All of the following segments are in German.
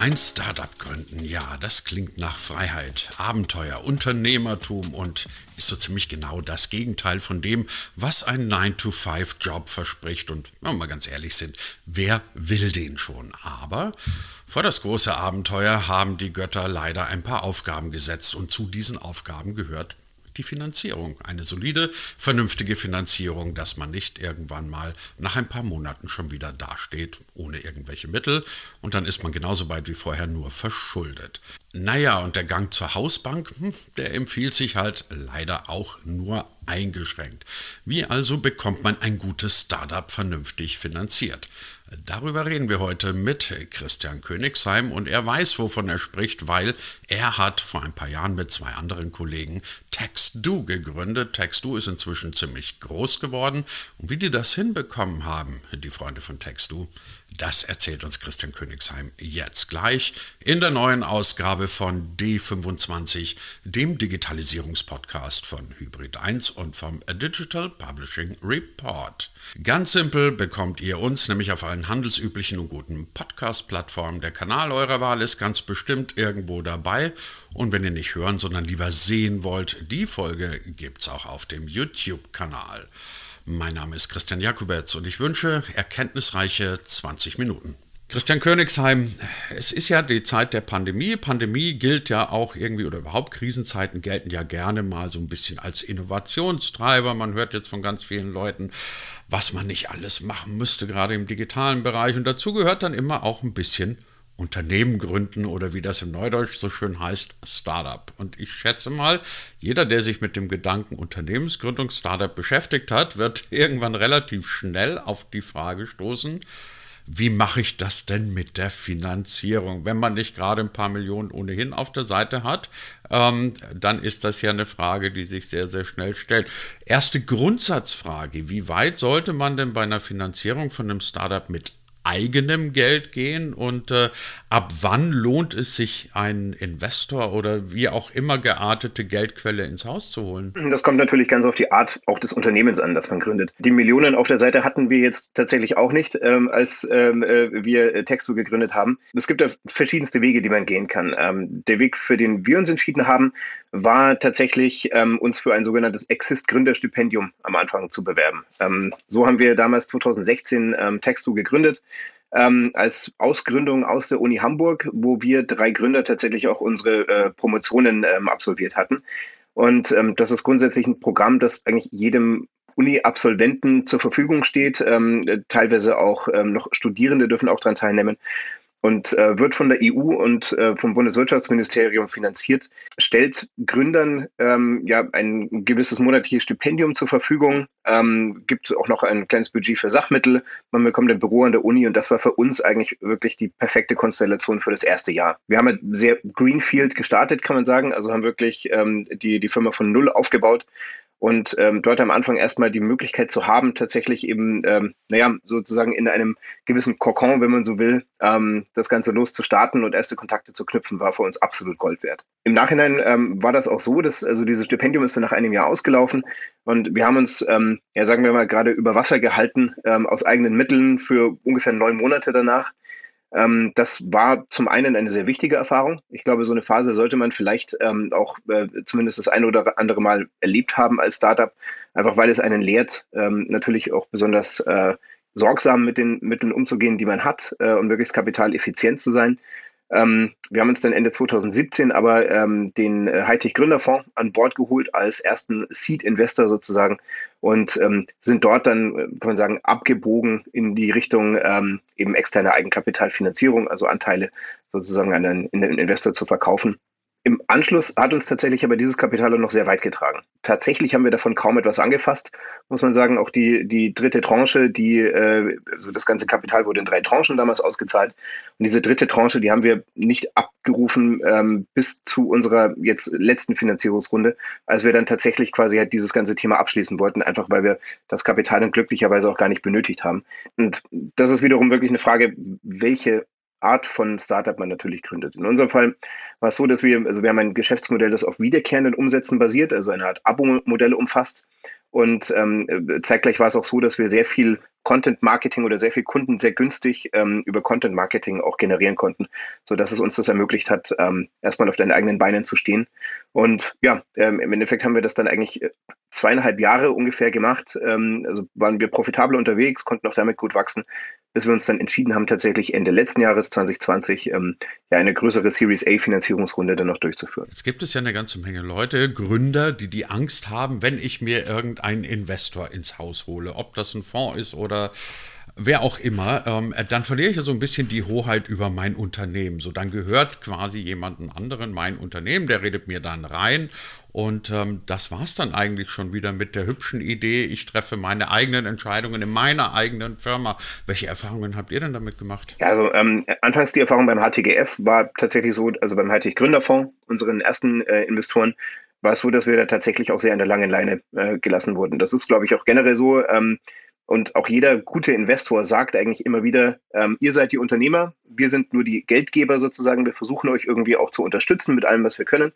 Ein Startup gründen, ja, das klingt nach Freiheit, Abenteuer, Unternehmertum und ist so ziemlich genau das Gegenteil von dem, was ein 9-to-5-Job verspricht. Und wenn wir mal ganz ehrlich sind, wer will den schon? Aber vor das große Abenteuer haben die Götter leider ein paar Aufgaben gesetzt und zu diesen Aufgaben gehört die Finanzierung. Eine solide, vernünftige Finanzierung, dass man nicht irgendwann mal nach ein paar Monaten schon wieder dasteht, ohne irgendwelche Mittel und dann ist man genauso weit wie vorher nur verschuldet. Naja, und der Gang zur Hausbank, hm, der empfiehlt sich halt leider auch nur eingeschränkt. Wie also bekommt man ein gutes Startup vernünftig finanziert? Darüber reden wir heute mit Christian Königsheim und er weiß, wovon er spricht, weil er hat vor ein paar Jahren mit zwei anderen Kollegen TextDo gegründet. TextDo ist inzwischen ziemlich groß geworden und wie die das hinbekommen haben, die Freunde von TextDo, das erzählt uns Christian Königsheim jetzt gleich in der neuen Ausgabe von D25, dem Digitalisierungspodcast von Hybrid 1 und vom Digital Publishing Report. Ganz simpel bekommt ihr uns nämlich auf allen handelsüblichen und guten Podcast-Plattformen. Der Kanal eurer Wahl ist ganz bestimmt irgendwo dabei. Und wenn ihr nicht hören, sondern lieber sehen wollt, die Folge gibt es auch auf dem YouTube-Kanal. Mein Name ist Christian Jakubetz und ich wünsche erkenntnisreiche 20 Minuten. Christian Königsheim, es ist ja die Zeit der Pandemie. Pandemie gilt ja auch irgendwie, oder überhaupt Krisenzeiten gelten ja gerne mal so ein bisschen als Innovationstreiber. Man hört jetzt von ganz vielen Leuten, was man nicht alles machen müsste, gerade im digitalen Bereich. Und dazu gehört dann immer auch ein bisschen Unternehmen gründen oder wie das im Neudeutsch so schön heißt, Startup. Und ich schätze mal, jeder, der sich mit dem Gedanken Unternehmensgründung Startup beschäftigt hat, wird irgendwann relativ schnell auf die Frage stoßen, wie mache ich das denn mit der Finanzierung? Wenn man nicht gerade ein paar Millionen ohnehin auf der Seite hat, ähm, dann ist das ja eine Frage, die sich sehr, sehr schnell stellt. Erste Grundsatzfrage, wie weit sollte man denn bei einer Finanzierung von einem Startup mit eigenem Geld gehen und äh, ab wann lohnt es sich, einen Investor oder wie auch immer geartete Geldquelle ins Haus zu holen? Das kommt natürlich ganz auf die Art auch des Unternehmens an, das man gründet. Die Millionen auf der Seite hatten wir jetzt tatsächlich auch nicht, ähm, als ähm, äh, wir Textu gegründet haben. Es gibt da verschiedenste Wege, die man gehen kann. Ähm, der Weg, für den wir uns entschieden haben, war tatsächlich, ähm, uns für ein sogenanntes Exist-Gründerstipendium am Anfang zu bewerben. Ähm, so haben wir damals 2016 ähm, Textu gegründet. Ähm, als Ausgründung aus der Uni Hamburg, wo wir drei Gründer tatsächlich auch unsere äh, Promotionen ähm, absolviert hatten. Und ähm, das ist grundsätzlich ein Programm, das eigentlich jedem Uni-Absolventen zur Verfügung steht. Ähm, teilweise auch ähm, noch Studierende dürfen auch daran teilnehmen und äh, wird von der EU und äh, vom Bundeswirtschaftsministerium finanziert, stellt Gründern ähm, ja ein gewisses monatliches Stipendium zur Verfügung, ähm, gibt auch noch ein kleines Budget für Sachmittel, man bekommt ein Büro an der Uni und das war für uns eigentlich wirklich die perfekte Konstellation für das erste Jahr. Wir haben halt sehr Greenfield gestartet, kann man sagen, also haben wirklich ähm, die, die Firma von Null aufgebaut und ähm, dort am Anfang erstmal die Möglichkeit zu haben, tatsächlich eben, ähm, naja, sozusagen in einem gewissen Kokon, wenn man so will, ähm, das Ganze loszustarten und erste Kontakte zu knüpfen, war für uns absolut Gold wert. Im Nachhinein ähm, war das auch so, dass also dieses Stipendium ist dann nach einem Jahr ausgelaufen und wir haben uns, ähm, ja sagen wir mal, gerade über Wasser gehalten ähm, aus eigenen Mitteln für ungefähr neun Monate danach. Ähm, das war zum einen eine sehr wichtige Erfahrung. Ich glaube, so eine Phase sollte man vielleicht ähm, auch äh, zumindest das eine oder andere Mal erlebt haben als Startup, einfach weil es einen lehrt, ähm, natürlich auch besonders äh, sorgsam mit den Mitteln umzugehen, die man hat äh, und möglichst kapitaleffizient zu sein. Ähm, wir haben uns dann Ende 2017 aber ähm, den äh, Hightech Gründerfonds an Bord geholt als ersten Seed Investor sozusagen und ähm, sind dort dann, äh, kann man sagen, abgebogen in die Richtung ähm, eben externe Eigenkapitalfinanzierung, also Anteile sozusagen an einen, an einen Investor zu verkaufen. Im Anschluss hat uns tatsächlich aber dieses Kapital noch sehr weit getragen. Tatsächlich haben wir davon kaum etwas angefasst, muss man sagen. Auch die, die dritte Tranche, die, äh, also das ganze Kapital wurde in drei Tranchen damals ausgezahlt. Und diese dritte Tranche, die haben wir nicht abgerufen ähm, bis zu unserer jetzt letzten Finanzierungsrunde, als wir dann tatsächlich quasi halt dieses ganze Thema abschließen wollten, einfach weil wir das Kapital dann glücklicherweise auch gar nicht benötigt haben. Und das ist wiederum wirklich eine Frage, welche Art von Startup man natürlich gründet. In unserem Fall war es so, dass wir, also wir haben ein Geschäftsmodell, das auf wiederkehrenden Umsätzen basiert, also eine Art Abo-Modelle umfasst. Und ähm, zeitgleich war es auch so, dass wir sehr viel Content Marketing oder sehr viel Kunden sehr günstig ähm, über Content Marketing auch generieren konnten, so dass es uns das ermöglicht hat, ähm, erstmal auf deinen eigenen Beinen zu stehen. Und ja, ähm, im Endeffekt haben wir das dann eigentlich äh, zweieinhalb Jahre ungefähr gemacht. Ähm, also waren wir profitabel unterwegs, konnten auch damit gut wachsen, bis wir uns dann entschieden haben, tatsächlich Ende letzten Jahres 2020 ähm, ja eine größere Series A Finanzierungsrunde dann noch durchzuführen. Jetzt gibt es ja eine ganze Menge Leute, Gründer, die die Angst haben, wenn ich mir irgendeinen Investor ins Haus hole, ob das ein Fonds ist oder wer auch immer, ähm, dann verliere ich ja so ein bisschen die Hoheit über mein Unternehmen. So, dann gehört quasi jemandem anderen mein Unternehmen, der redet mir dann rein. Und ähm, das war es dann eigentlich schon wieder mit der hübschen Idee, ich treffe meine eigenen Entscheidungen in meiner eigenen Firma. Welche Erfahrungen habt ihr denn damit gemacht? Ja, also ähm, anfangs die Erfahrung beim HTGF war tatsächlich so, also beim HTG Gründerfonds, unseren ersten äh, Investoren, war es so, dass wir da tatsächlich auch sehr an der langen Leine äh, gelassen wurden. Das ist, glaube ich, auch generell so. Ähm, und auch jeder gute Investor sagt eigentlich immer wieder, ähm, ihr seid die Unternehmer, wir sind nur die Geldgeber sozusagen, wir versuchen euch irgendwie auch zu unterstützen mit allem, was wir können.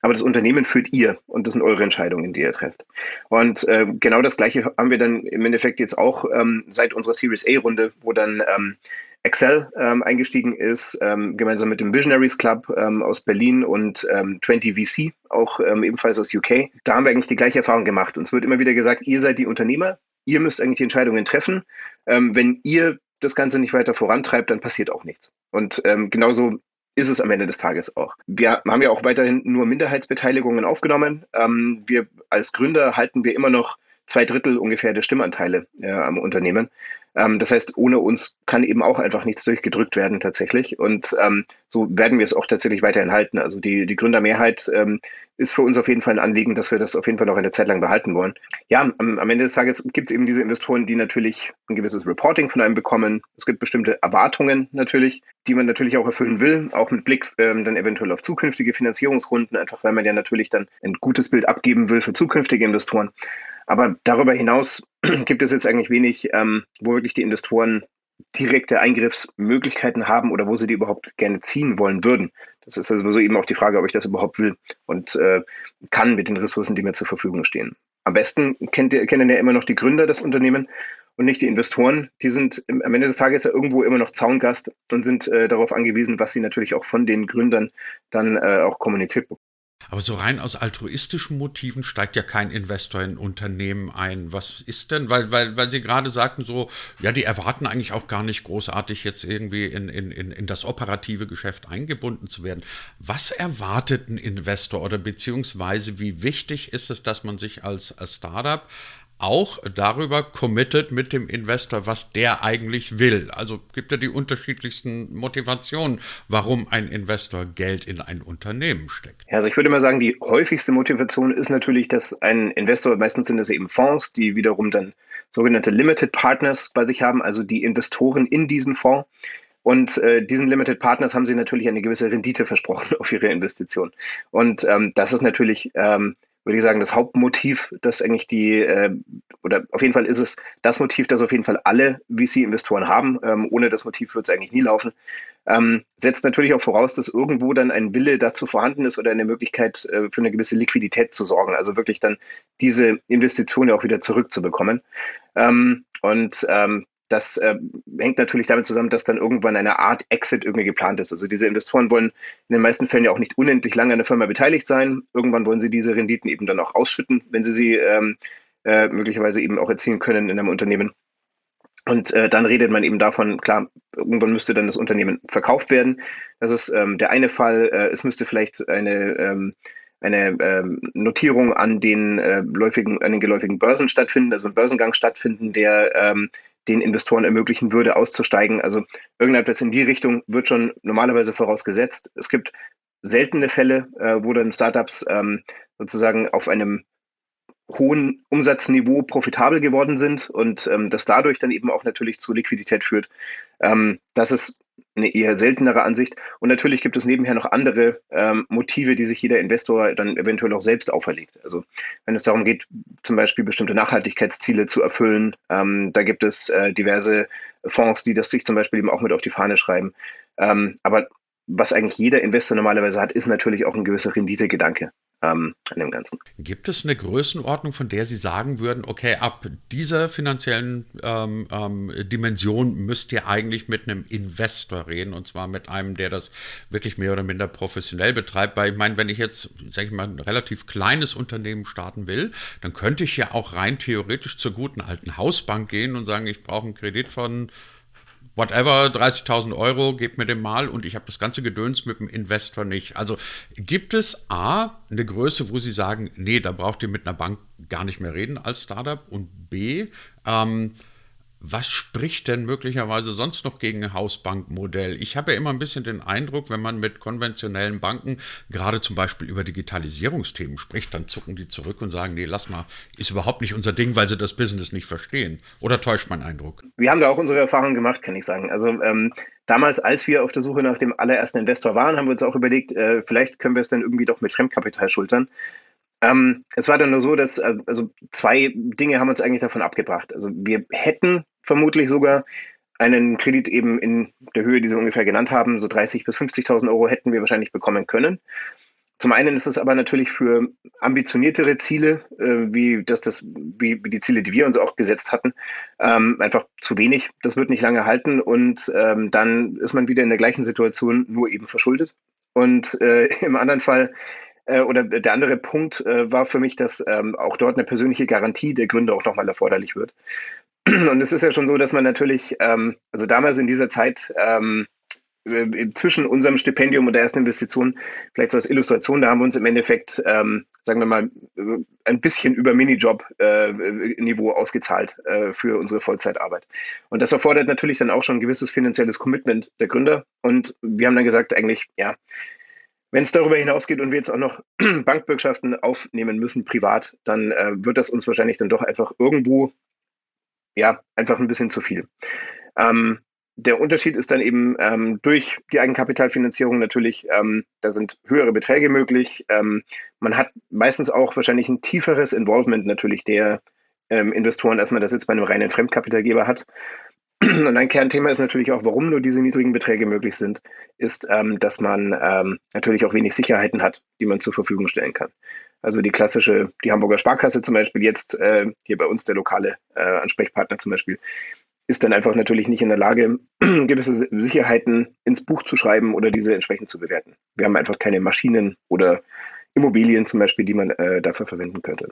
Aber das Unternehmen führt ihr und das sind eure Entscheidungen, die ihr trefft. Und äh, genau das Gleiche haben wir dann im Endeffekt jetzt auch ähm, seit unserer Series A-Runde, wo dann ähm, Excel ähm, eingestiegen ist, ähm, gemeinsam mit dem Visionaries Club ähm, aus Berlin und ähm, 20 VC, auch ähm, ebenfalls aus UK. Da haben wir eigentlich die gleiche Erfahrung gemacht. Uns wird immer wieder gesagt, ihr seid die Unternehmer, ihr müsst eigentlich die Entscheidungen treffen. Ähm, wenn ihr das Ganze nicht weiter vorantreibt, dann passiert auch nichts. Und ähm, genauso ist es am Ende des Tages auch. Wir haben ja auch weiterhin nur Minderheitsbeteiligungen aufgenommen. Ähm, wir als Gründer halten wir immer noch zwei Drittel ungefähr der Stimmanteile äh, am Unternehmen. Ähm, das heißt, ohne uns kann eben auch einfach nichts durchgedrückt werden tatsächlich. Und ähm, so werden wir es auch tatsächlich weiterhin halten. Also die, die Gründermehrheit ähm, ist für uns auf jeden Fall ein Anliegen, dass wir das auf jeden Fall noch eine Zeit lang behalten wollen. Ja, am, am Ende des Tages gibt es eben diese Investoren, die natürlich ein gewisses Reporting von einem bekommen. Es gibt bestimmte Erwartungen natürlich, die man natürlich auch erfüllen will, auch mit Blick ähm, dann eventuell auf zukünftige Finanzierungsrunden, einfach weil man ja natürlich dann ein gutes Bild abgeben will für zukünftige Investoren. Aber darüber hinaus gibt es jetzt eigentlich wenig, ähm, wo wirklich die Investoren direkte Eingriffsmöglichkeiten haben oder wo sie die überhaupt gerne ziehen wollen würden. Das ist also eben auch die Frage, ob ich das überhaupt will und äh, kann mit den Ressourcen, die mir zur Verfügung stehen. Am besten kennt ihr, kennen ja immer noch die Gründer des Unternehmens und nicht die Investoren. Die sind am Ende des Tages ja irgendwo immer noch Zaungast und sind äh, darauf angewiesen, was sie natürlich auch von den Gründern dann äh, auch kommuniziert bekommen. Aber so rein aus altruistischen Motiven steigt ja kein Investor in Unternehmen ein. Was ist denn, weil, weil, weil Sie gerade sagten, so, ja, die erwarten eigentlich auch gar nicht großartig jetzt irgendwie in, in, in das operative Geschäft eingebunden zu werden. Was erwartet ein Investor oder beziehungsweise wie wichtig ist es, dass man sich als, als Startup auch darüber committed mit dem Investor, was der eigentlich will. Also gibt ja die unterschiedlichsten Motivationen, warum ein Investor Geld in ein Unternehmen steckt. Also ich würde mal sagen, die häufigste Motivation ist natürlich, dass ein Investor, meistens sind es eben Fonds, die wiederum dann sogenannte Limited Partners bei sich haben, also die Investoren in diesen Fonds. Und äh, diesen Limited Partners haben sie natürlich eine gewisse Rendite versprochen auf ihre Investition. Und ähm, das ist natürlich ähm, würde ich sagen, das Hauptmotiv, das eigentlich die, äh, oder auf jeden Fall ist es das Motiv, das auf jeden Fall alle VC-Investoren haben. Ähm, ohne das Motiv wird es eigentlich nie laufen. Ähm, setzt natürlich auch voraus, dass irgendwo dann ein Wille dazu vorhanden ist oder eine Möglichkeit äh, für eine gewisse Liquidität zu sorgen. Also wirklich dann diese Investition ja auch wieder zurückzubekommen. Ähm, und ähm, das äh, hängt natürlich damit zusammen, dass dann irgendwann eine Art Exit irgendwie geplant ist. Also diese Investoren wollen in den meisten Fällen ja auch nicht unendlich lange an der Firma beteiligt sein. Irgendwann wollen sie diese Renditen eben dann auch ausschütten, wenn sie sie ähm, äh, möglicherweise eben auch erzielen können in einem Unternehmen. Und äh, dann redet man eben davon, klar, irgendwann müsste dann das Unternehmen verkauft werden. Das ist ähm, der eine Fall. Äh, es müsste vielleicht eine ähm, eine ähm, Notierung an den äh, läufigen, an den geläufigen Börsen stattfinden, also ein Börsengang stattfinden, der ähm, den Investoren ermöglichen würde, auszusteigen. Also irgendetwas in die Richtung wird schon normalerweise vorausgesetzt. Es gibt seltene Fälle, äh, wo dann Startups ähm, sozusagen auf einem hohen Umsatzniveau profitabel geworden sind und ähm, das dadurch dann eben auch natürlich zu Liquidität führt. Ähm, das ist eine eher seltenere Ansicht. Und natürlich gibt es nebenher noch andere ähm, Motive, die sich jeder Investor dann eventuell auch selbst auferlegt. Also wenn es darum geht, zum Beispiel bestimmte Nachhaltigkeitsziele zu erfüllen, ähm, da gibt es äh, diverse Fonds, die das sich zum Beispiel eben auch mit auf die Fahne schreiben. Ähm, aber was eigentlich jeder Investor normalerweise hat, ist natürlich auch ein gewisser Renditegedanke. ähm, an dem Ganzen. Gibt es eine Größenordnung, von der Sie sagen würden, okay, ab dieser finanziellen ähm, ähm, Dimension müsst ihr eigentlich mit einem Investor reden und zwar mit einem, der das wirklich mehr oder minder professionell betreibt? Weil ich meine, wenn ich jetzt, sage ich mal, ein relativ kleines Unternehmen starten will, dann könnte ich ja auch rein theoretisch zur guten alten Hausbank gehen und sagen, ich brauche einen Kredit von whatever, 30.000 Euro, gebt mir den mal und ich habe das ganze Gedöns mit dem Investor nicht. Also gibt es A, eine Größe, wo Sie sagen, nee, da braucht ihr mit einer Bank gar nicht mehr reden als Startup und B, ähm, was spricht denn möglicherweise sonst noch gegen ein Hausbankmodell? Ich habe ja immer ein bisschen den Eindruck, wenn man mit konventionellen Banken gerade zum Beispiel über Digitalisierungsthemen spricht, dann zucken die zurück und sagen, nee, lass mal, ist überhaupt nicht unser Ding, weil sie das Business nicht verstehen. Oder täuscht mein Eindruck? Wir haben da auch unsere Erfahrungen gemacht, kann ich sagen. Also ähm, damals, als wir auf der Suche nach dem allerersten Investor waren, haben wir uns auch überlegt, äh, vielleicht können wir es dann irgendwie doch mit Fremdkapital schultern. Ähm, es war dann nur so, dass äh, also zwei Dinge haben uns eigentlich davon abgebracht. Also wir hätten vermutlich sogar einen Kredit eben in der Höhe, die Sie ungefähr genannt haben, so 30.000 bis 50.000 Euro hätten wir wahrscheinlich bekommen können. Zum einen ist es aber natürlich für ambitioniertere Ziele, äh, wie, das, das, wie, wie, die Ziele, die wir uns auch gesetzt hatten, ähm, einfach zu wenig. Das wird nicht lange halten und ähm, dann ist man wieder in der gleichen Situation, nur eben verschuldet. Und äh, im anderen Fall oder der andere Punkt äh, war für mich, dass ähm, auch dort eine persönliche Garantie der Gründer auch nochmal erforderlich wird. Und es ist ja schon so, dass man natürlich, ähm, also damals in dieser Zeit, ähm, äh, zwischen unserem Stipendium und der ersten Investition, vielleicht so als Illustration, da haben wir uns im Endeffekt, ähm, sagen wir mal, ein bisschen über Minijob-Niveau äh, ausgezahlt äh, für unsere Vollzeitarbeit. Und das erfordert natürlich dann auch schon ein gewisses finanzielles Commitment der Gründer. Und wir haben dann gesagt, eigentlich, ja, wenn es darüber hinausgeht und wir jetzt auch noch Bankbürgschaften aufnehmen müssen, privat, dann äh, wird das uns wahrscheinlich dann doch einfach irgendwo ja, einfach ein bisschen zu viel. Ähm, der Unterschied ist dann eben ähm, durch die Eigenkapitalfinanzierung natürlich, ähm, da sind höhere Beträge möglich. Ähm, man hat meistens auch wahrscheinlich ein tieferes Involvement natürlich der ähm, Investoren, als man das jetzt bei einem reinen Fremdkapitalgeber hat. Und ein Kernthema ist natürlich auch, warum nur diese niedrigen Beträge möglich sind, ist, ähm, dass man ähm, natürlich auch wenig Sicherheiten hat, die man zur Verfügung stellen kann. Also die klassische, die Hamburger Sparkasse zum Beispiel, jetzt äh, hier bei uns der lokale äh, Ansprechpartner zum Beispiel, ist dann einfach natürlich nicht in der Lage, gewisse Sicherheiten ins Buch zu schreiben oder diese entsprechend zu bewerten. Wir haben einfach keine Maschinen oder Immobilien zum Beispiel, die man äh, dafür verwenden könnte.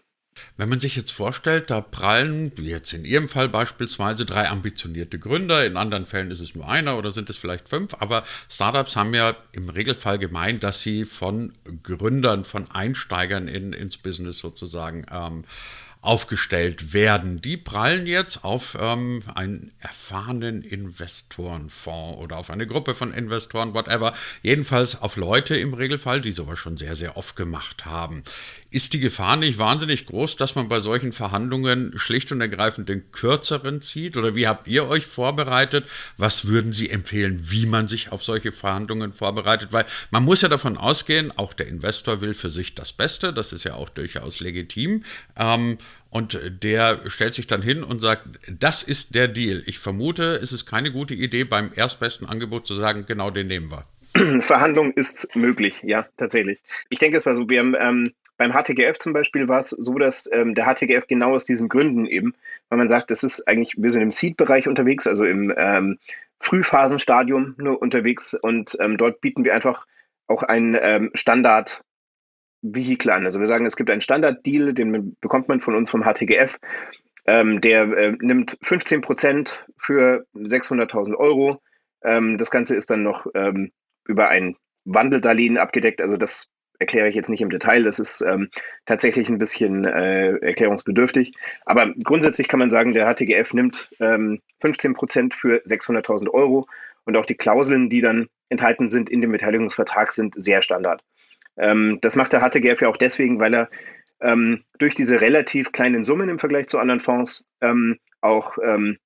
Wenn man sich jetzt vorstellt, da prallen, wie jetzt in Ihrem Fall beispielsweise, drei ambitionierte Gründer, in anderen Fällen ist es nur einer oder sind es vielleicht fünf, aber Startups haben ja im Regelfall gemeint, dass sie von Gründern, von Einsteigern in, ins Business sozusagen ähm, aufgestellt werden. Die prallen jetzt auf ähm, einen erfahrenen Investorenfonds oder auf eine Gruppe von Investoren, whatever. Jedenfalls auf Leute im Regelfall, die sowas schon sehr, sehr oft gemacht haben. Ist die Gefahr nicht wahnsinnig groß, dass man bei solchen Verhandlungen schlicht und ergreifend den kürzeren zieht? Oder wie habt ihr euch vorbereitet? Was würden Sie empfehlen, wie man sich auf solche Verhandlungen vorbereitet? Weil man muss ja davon ausgehen, auch der Investor will für sich das Beste. Das ist ja auch durchaus legitim. Ähm, und der stellt sich dann hin und sagt, das ist der Deal. Ich vermute, es ist keine gute Idee, beim erstbesten Angebot zu sagen, genau den nehmen wir. Verhandlung ist möglich, ja, tatsächlich. Ich denke, es war so, wir haben ähm, beim HTGF zum Beispiel war es so, dass ähm, der HTGF genau aus diesen Gründen eben, weil man sagt, das ist eigentlich, wir sind im Seed-Bereich unterwegs, also im ähm, Frühphasenstadium nur unterwegs und ähm, dort bieten wir einfach auch ein ähm, Standard Vehikel an. Also wir sagen, es gibt einen Standard-Deal, den bekommt man von uns vom HTGF. Ähm, der äh, nimmt 15 Prozent für 600.000 Euro. Ähm, das Ganze ist dann noch ähm, über ein Wandeldarlehen abgedeckt. Also das erkläre ich jetzt nicht im Detail. Das ist ähm, tatsächlich ein bisschen äh, erklärungsbedürftig. Aber grundsätzlich kann man sagen, der HTGF nimmt ähm, 15 Prozent für 600.000 Euro und auch die Klauseln, die dann enthalten sind in dem Beteiligungsvertrag, sind sehr Standard. Ähm, das macht der HTGF ja auch deswegen, weil er ähm, durch diese relativ kleinen Summen im Vergleich zu anderen Fonds ähm, auch ähm,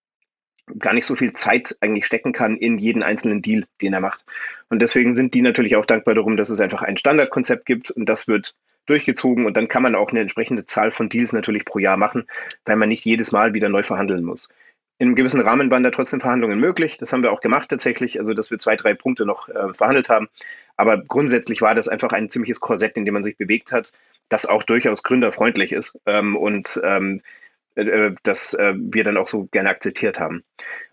gar nicht so viel Zeit eigentlich stecken kann in jeden einzelnen Deal, den er macht. Und deswegen sind die natürlich auch dankbar darum, dass es einfach ein Standardkonzept gibt und das wird durchgezogen und dann kann man auch eine entsprechende Zahl von Deals natürlich pro Jahr machen, weil man nicht jedes Mal wieder neu verhandeln muss. In einem gewissen Rahmen waren da trotzdem Verhandlungen möglich. Das haben wir auch gemacht tatsächlich, also dass wir zwei, drei Punkte noch äh, verhandelt haben. Aber grundsätzlich war das einfach ein ziemliches Korsett, in dem man sich bewegt hat. das auch durchaus gründerfreundlich ist ähm, und ähm, äh, das äh, wir dann auch so gerne akzeptiert haben.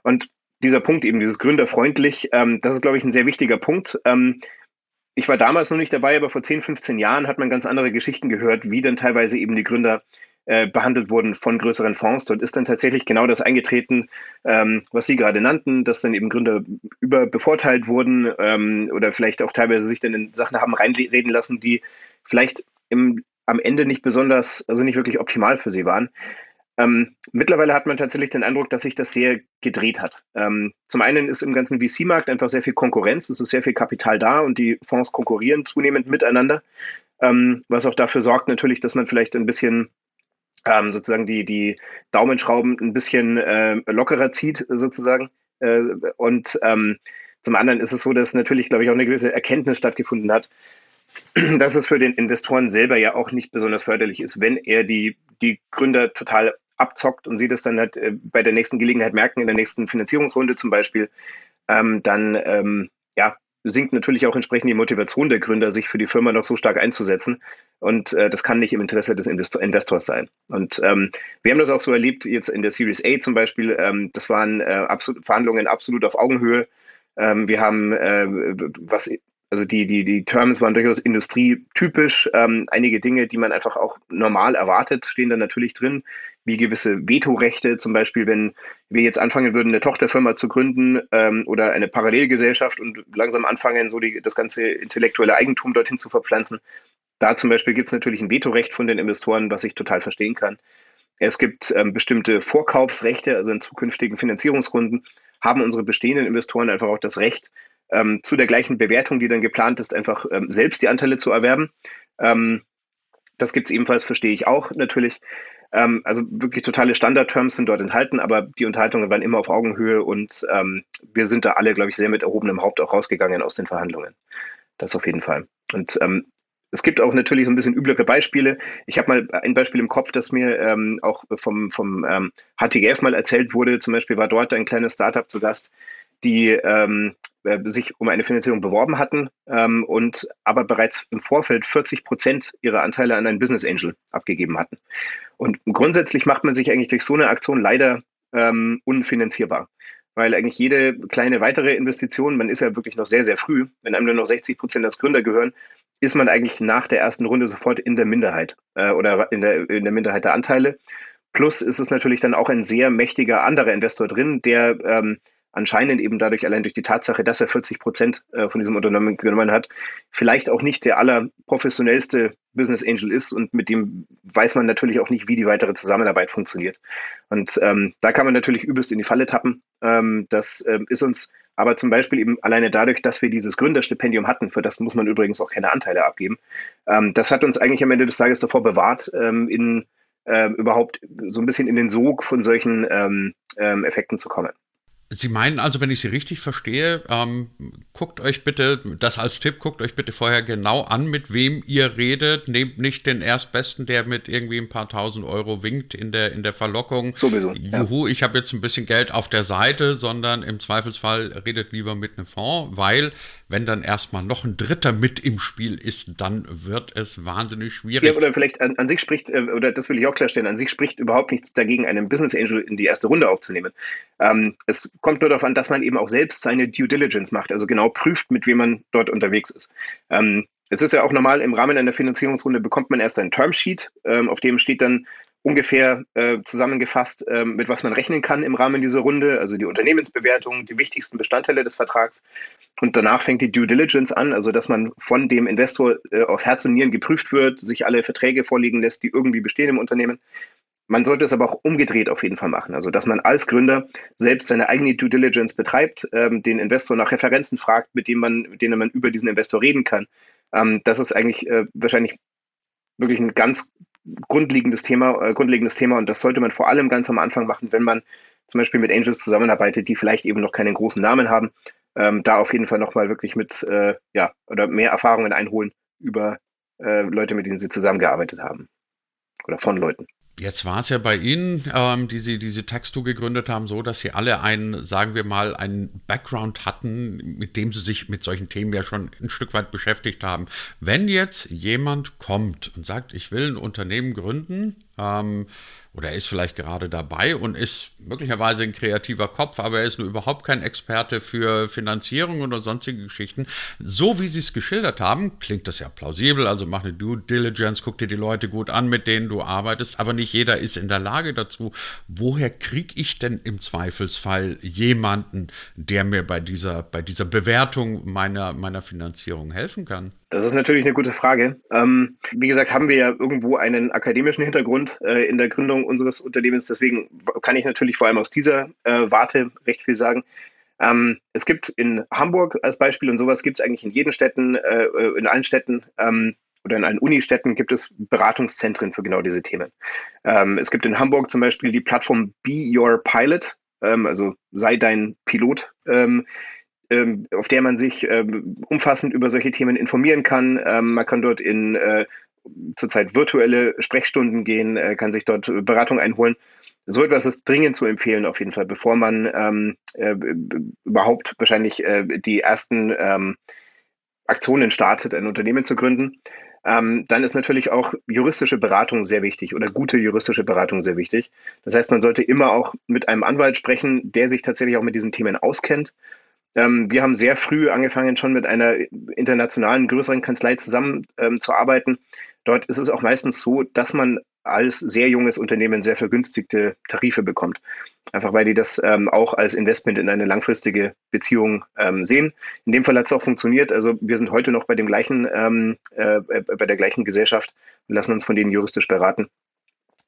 Und dieser Punkt eben, dieses gründerfreundlich, ähm, das ist, glaube ich, ein sehr wichtiger Punkt. Ähm, ich war damals noch nicht dabei, aber vor 10, 15 Jahren hat man ganz andere Geschichten gehört, wie dann teilweise eben die Gründer äh, behandelt wurden von größeren Fonds. Dort ist dann tatsächlich genau das eingetreten, ähm, was Sie gerade nannten, dass dann eben Gründer überbevorteilt wurden ähm, oder vielleicht auch teilweise sich dann in Sachen haben reinreden lassen, die vielleicht im, am Ende nicht besonders, also nicht wirklich optimal für sie waren. Ähm, mittlerweile hat man tatsächlich den Eindruck, dass sich das sehr gedreht hat. Ähm, zum einen ist im ganzen VC-Markt einfach sehr viel Konkurrenz, es ist sehr viel Kapital da und die Fonds konkurrieren zunehmend miteinander, ähm, was auch dafür sorgt natürlich, dass man vielleicht ein bisschen ähm, sozusagen die, die Daumenschrauben ein bisschen äh, lockerer zieht sozusagen. Äh, und ähm, zum anderen ist es so, dass natürlich, glaube ich, auch eine gewisse Erkenntnis stattgefunden hat, dass es für den Investoren selber ja auch nicht besonders förderlich ist, wenn er die, die Gründer total abzockt und sie das dann halt äh, bei der nächsten Gelegenheit merken, in der nächsten Finanzierungsrunde zum Beispiel, ähm, dann ähm, ja, sinkt natürlich auch entsprechend die Motivation der Gründer, sich für die Firma noch so stark einzusetzen. Und äh, das kann nicht im Interesse des Investor Investors sein. Und ähm, wir haben das auch so erlebt, jetzt in der Series A zum Beispiel. Ähm, das waren äh, absolut, Verhandlungen absolut auf Augenhöhe. Ähm, wir haben, äh, was also die, die, die Terms waren durchaus industrietypisch. Ähm, einige Dinge, die man einfach auch normal erwartet, stehen da natürlich drin, wie gewisse Vetorechte. Zum Beispiel, wenn wir jetzt anfangen würden, eine Tochterfirma zu gründen ähm, oder eine Parallelgesellschaft und langsam anfangen, so die, das ganze intellektuelle Eigentum dorthin zu verpflanzen. Da zum Beispiel gibt es natürlich ein Vetorecht von den Investoren, was ich total verstehen kann. Es gibt ähm, bestimmte Vorkaufsrechte, also in zukünftigen Finanzierungsrunden haben unsere bestehenden Investoren einfach auch das Recht, ähm, zu der gleichen Bewertung, die dann geplant ist, einfach ähm, selbst die Anteile zu erwerben. Ähm, das gibt es ebenfalls, verstehe ich auch natürlich. Ähm, also wirklich totale Standardterms sind dort enthalten, aber die Unterhaltungen waren immer auf Augenhöhe und ähm, wir sind da alle, glaube ich, sehr mit erhobenem Haupt auch rausgegangen aus den Verhandlungen. Das auf jeden Fall. Und ähm, es gibt auch natürlich so ein bisschen üblere Beispiele. Ich habe mal ein Beispiel im Kopf, das mir ähm, auch vom, vom ähm, HTGF mal erzählt wurde. Zum Beispiel war dort ein kleines Startup zu Gast, die ähm, äh, sich um eine Finanzierung beworben hatten ähm, und aber bereits im Vorfeld 40 Prozent ihrer Anteile an einen Business Angel abgegeben hatten. Und grundsätzlich macht man sich eigentlich durch so eine Aktion leider ähm, unfinanzierbar. Weil eigentlich jede kleine weitere Investition, man ist ja wirklich noch sehr, sehr früh, wenn einem nur noch 60 Prozent als Gründer gehören, ist man eigentlich nach der ersten Runde sofort in der Minderheit äh, oder in der, in der Minderheit der Anteile. Plus ist es natürlich dann auch ein sehr mächtiger anderer Investor drin, der ähm, anscheinend eben dadurch allein durch die Tatsache, dass er 40 Prozent äh, von diesem Unternehmen genommen hat, vielleicht auch nicht der allerprofessionellste Business Angel ist und mit dem weiß man natürlich auch nicht, wie die weitere Zusammenarbeit funktioniert. Und ähm, da kann man natürlich übelst in die Falle tappen. Ähm, das ähm, ist uns aber zum Beispiel eben alleine dadurch, dass wir dieses Gründerstipendium hatten, für das muss man übrigens auch keine Anteile abgeben, ähm, das hat uns eigentlich am Ende des Tages davor bewahrt, ähm, in äh, überhaupt so ein bisschen in den Sog von solchen ähm, Effekten zu kommen. Sie meinen also, wenn ich Sie richtig verstehe, ähm, guckt euch bitte, das als Tipp, guckt euch bitte vorher genau an, mit wem ihr redet. Nehmt nicht den Erstbesten, der mit irgendwie ein paar tausend Euro winkt in der, in der Verlockung. Sowieso. Juhu, ja. ich habe jetzt ein bisschen Geld auf der Seite, sondern im Zweifelsfall redet lieber mit einem Fonds, weil wenn dann erstmal noch ein Dritter mit im Spiel ist, dann wird es wahnsinnig schwierig. Ja, oder vielleicht an, an sich spricht, äh, oder das will ich auch klarstellen, an sich spricht überhaupt nichts dagegen, einen Business Angel in die erste Runde aufzunehmen. Ähm, es kommt nur darauf an, dass man eben auch selbst seine Due Diligence macht, also genau prüft, mit wem man dort unterwegs ist. Ähm, es ist ja auch normal, im Rahmen einer Finanzierungsrunde bekommt man erst ein Termsheet, ähm, auf dem steht dann ungefähr äh, zusammengefasst, äh, mit was man rechnen kann im Rahmen dieser Runde, also die Unternehmensbewertung, die wichtigsten Bestandteile des Vertrags. Und danach fängt die Due Diligence an, also dass man von dem Investor äh, auf Herz und Nieren geprüft wird, sich alle Verträge vorlegen lässt, die irgendwie bestehen im Unternehmen. Man sollte es aber auch umgedreht auf jeden Fall machen. Also, dass man als Gründer selbst seine eigene Due Diligence betreibt, ähm, den Investor nach Referenzen fragt, mit, dem man, mit denen man über diesen Investor reden kann. Ähm, das ist eigentlich äh, wahrscheinlich wirklich ein ganz grundlegendes Thema, äh, grundlegendes Thema und das sollte man vor allem ganz am Anfang machen, wenn man zum Beispiel mit Angels zusammenarbeitet, die vielleicht eben noch keinen großen Namen haben. Ähm, da auf jeden Fall nochmal wirklich mit, äh, ja, oder mehr Erfahrungen einholen über äh, Leute, mit denen sie zusammengearbeitet haben. Oder von Leuten. Jetzt war es ja bei Ihnen, ähm, die Sie diese Textu gegründet haben, so, dass Sie alle einen, sagen wir mal, einen Background hatten, mit dem Sie sich mit solchen Themen ja schon ein Stück weit beschäftigt haben. Wenn jetzt jemand kommt und sagt, ich will ein Unternehmen gründen, ähm, oder er ist vielleicht gerade dabei und ist möglicherweise ein kreativer Kopf, aber er ist nur überhaupt kein Experte für Finanzierung oder sonstige Geschichten. So wie Sie es geschildert haben, klingt das ja plausibel. Also mach eine Due Diligence, guck dir die Leute gut an, mit denen du arbeitest, aber nicht jeder ist in der Lage dazu. Woher kriege ich denn im Zweifelsfall jemanden, der mir bei dieser, bei dieser Bewertung meiner, meiner Finanzierung helfen kann? Das ist natürlich eine gute Frage. Ähm, wie gesagt, haben wir ja irgendwo einen akademischen Hintergrund äh, in der Gründung unseres Unternehmens. Deswegen kann ich natürlich vor allem aus dieser äh, Warte recht viel sagen. Ähm, es gibt in Hamburg als Beispiel und sowas gibt es eigentlich in jeden Städten, äh, in allen Städten ähm, oder in allen Unistädten gibt es Beratungszentren für genau diese Themen. Ähm, es gibt in Hamburg zum Beispiel die Plattform Be Your Pilot, ähm, also sei dein Pilot ähm, auf der man sich ähm, umfassend über solche Themen informieren kann. Ähm, man kann dort in äh, zurzeit virtuelle Sprechstunden gehen, äh, kann sich dort Beratung einholen. So etwas ist dringend zu empfehlen, auf jeden Fall, bevor man ähm, äh, überhaupt wahrscheinlich äh, die ersten ähm, Aktionen startet, ein Unternehmen zu gründen. Ähm, dann ist natürlich auch juristische Beratung sehr wichtig oder gute juristische Beratung sehr wichtig. Das heißt, man sollte immer auch mit einem Anwalt sprechen, der sich tatsächlich auch mit diesen Themen auskennt ähm, wir haben sehr früh angefangen, schon mit einer internationalen, größeren Kanzlei zusammenzuarbeiten. Ähm, Dort ist es auch meistens so, dass man als sehr junges Unternehmen sehr vergünstigte Tarife bekommt. Einfach weil die das ähm, auch als Investment in eine langfristige Beziehung ähm, sehen. In dem Fall hat es auch funktioniert. Also wir sind heute noch bei dem gleichen, ähm, äh, äh, bei der gleichen Gesellschaft und lassen uns von denen juristisch beraten.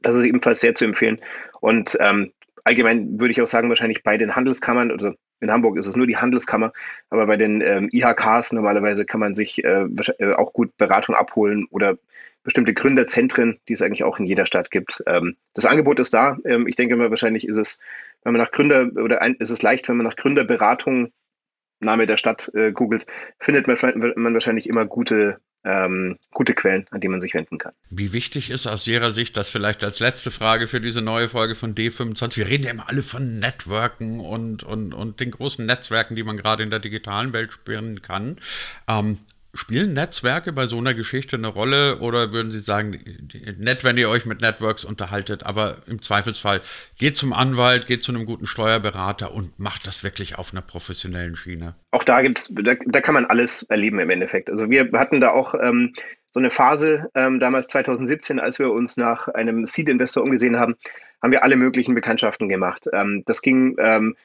Das ist ebenfalls sehr zu empfehlen. Und ähm, allgemein würde ich auch sagen, wahrscheinlich bei den Handelskammern, also in Hamburg ist es nur die Handelskammer, aber bei den ähm, IHKs normalerweise kann man sich äh, äh, auch gut Beratung abholen oder bestimmte Gründerzentren, die es eigentlich auch in jeder Stadt gibt. Ähm, das Angebot ist da. Ähm, ich denke mal, wahrscheinlich ist es, wenn man nach Gründer oder ein, ist es leicht, wenn man nach Gründerberatung Name der Stadt äh, googelt, findet man, man wahrscheinlich immer gute ähm, gute Quellen, an die man sich wenden kann. Wie wichtig ist aus Ihrer Sicht, das vielleicht als letzte Frage für diese neue Folge von D25, wir reden ja immer alle von Networken und, und, und den großen Netzwerken, die man gerade in der digitalen Welt spüren kann. Ähm, Spielen Netzwerke bei so einer Geschichte eine Rolle oder würden Sie sagen, nett, wenn ihr euch mit Networks unterhaltet, aber im Zweifelsfall geht zum Anwalt, geht zu einem guten Steuerberater und macht das wirklich auf einer professionellen Schiene? Auch da gibt's, da, da kann man alles erleben im Endeffekt. Also wir hatten da auch ähm, so eine Phase ähm, damals 2017, als wir uns nach einem Seed-Investor umgesehen haben, haben wir alle möglichen Bekanntschaften gemacht. Ähm, das ging, ähm,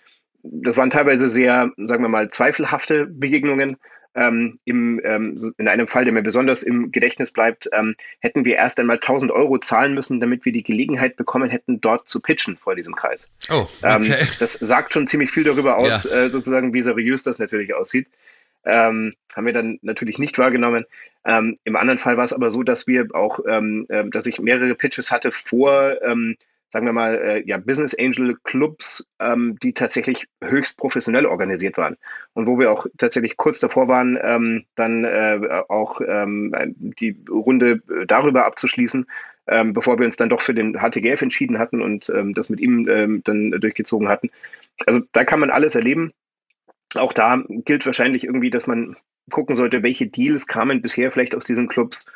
das waren teilweise sehr, sagen wir mal, zweifelhafte Begegnungen ähm, im, ähm, in einem Fall, der mir besonders im Gedächtnis bleibt, ähm, hätten wir erst einmal 1000 Euro zahlen müssen, damit wir die Gelegenheit bekommen hätten, dort zu pitchen vor diesem Kreis. Oh, ähm, okay. das sagt schon ziemlich viel darüber aus, ja. äh, sozusagen, wie seriös das natürlich aussieht. Ähm, haben wir dann natürlich nicht wahrgenommen. Ähm, Im anderen Fall war es aber so, dass wir auch, dass ich mehrere Pitches hatte vor sagen wir mal, äh, ja, Business Angel Clubs, ähm, die tatsächlich höchst professionell organisiert waren. Und wo wir auch tatsächlich kurz davor waren, ähm, dann äh, auch ähm, die Runde äh, darüber abzuschließen, ähm, bevor wir uns dann doch für den HTGF entschieden hatten und ähm, das mit ihm ähm, dann durchgezogen hatten. Also da kann man alles erleben. Auch da gilt wahrscheinlich irgendwie, dass man gucken sollte, welche Deals kamen bisher vielleicht aus diesen Clubs.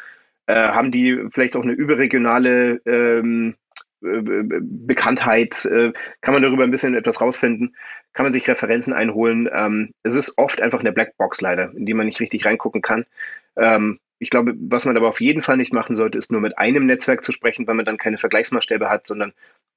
Äh, haben die vielleicht auch eine überregionale ähm, Bekanntheit, äh, kann man darüber ein bisschen etwas rausfinden, kann man sich Referenzen einholen. Ähm, es ist oft einfach eine Blackbox leider, in die man nicht richtig reingucken kann. Ähm, ich glaube, was man aber auf jeden Fall nicht machen sollte, ist nur mit einem Netzwerk zu sprechen, weil man dann keine Vergleichsmaßstäbe hat, sondern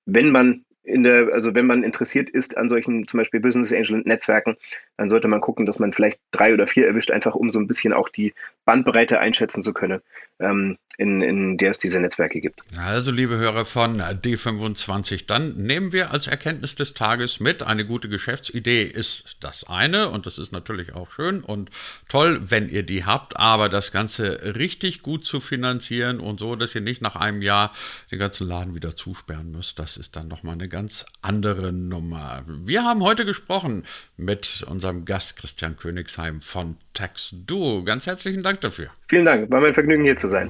wenn man in der, also wenn man interessiert ist an solchen zum Beispiel Business Angel Netzwerken, dann sollte man gucken, dass man vielleicht drei oder vier erwischt, einfach um so ein bisschen auch die Bandbreite einschätzen zu können, ähm, in, in der es diese Netzwerke gibt. Also liebe Hörer von D25, dann nehmen wir als Erkenntnis des Tages mit, eine gute Geschäftsidee ist das eine und das ist natürlich auch schön und toll, wenn ihr die habt, aber das Ganze richtig gut zu finanzieren und so, dass ihr nicht nach einem Jahr den ganzen Laden wieder zusperren müsst, das ist dann nochmal eine ganz andere Nummer. Wir haben heute gesprochen mit unserem Gast Christian Königsheim von Tax Duo. Ganz herzlichen Dank dafür. Vielen Dank, war mein Vergnügen hier zu sein.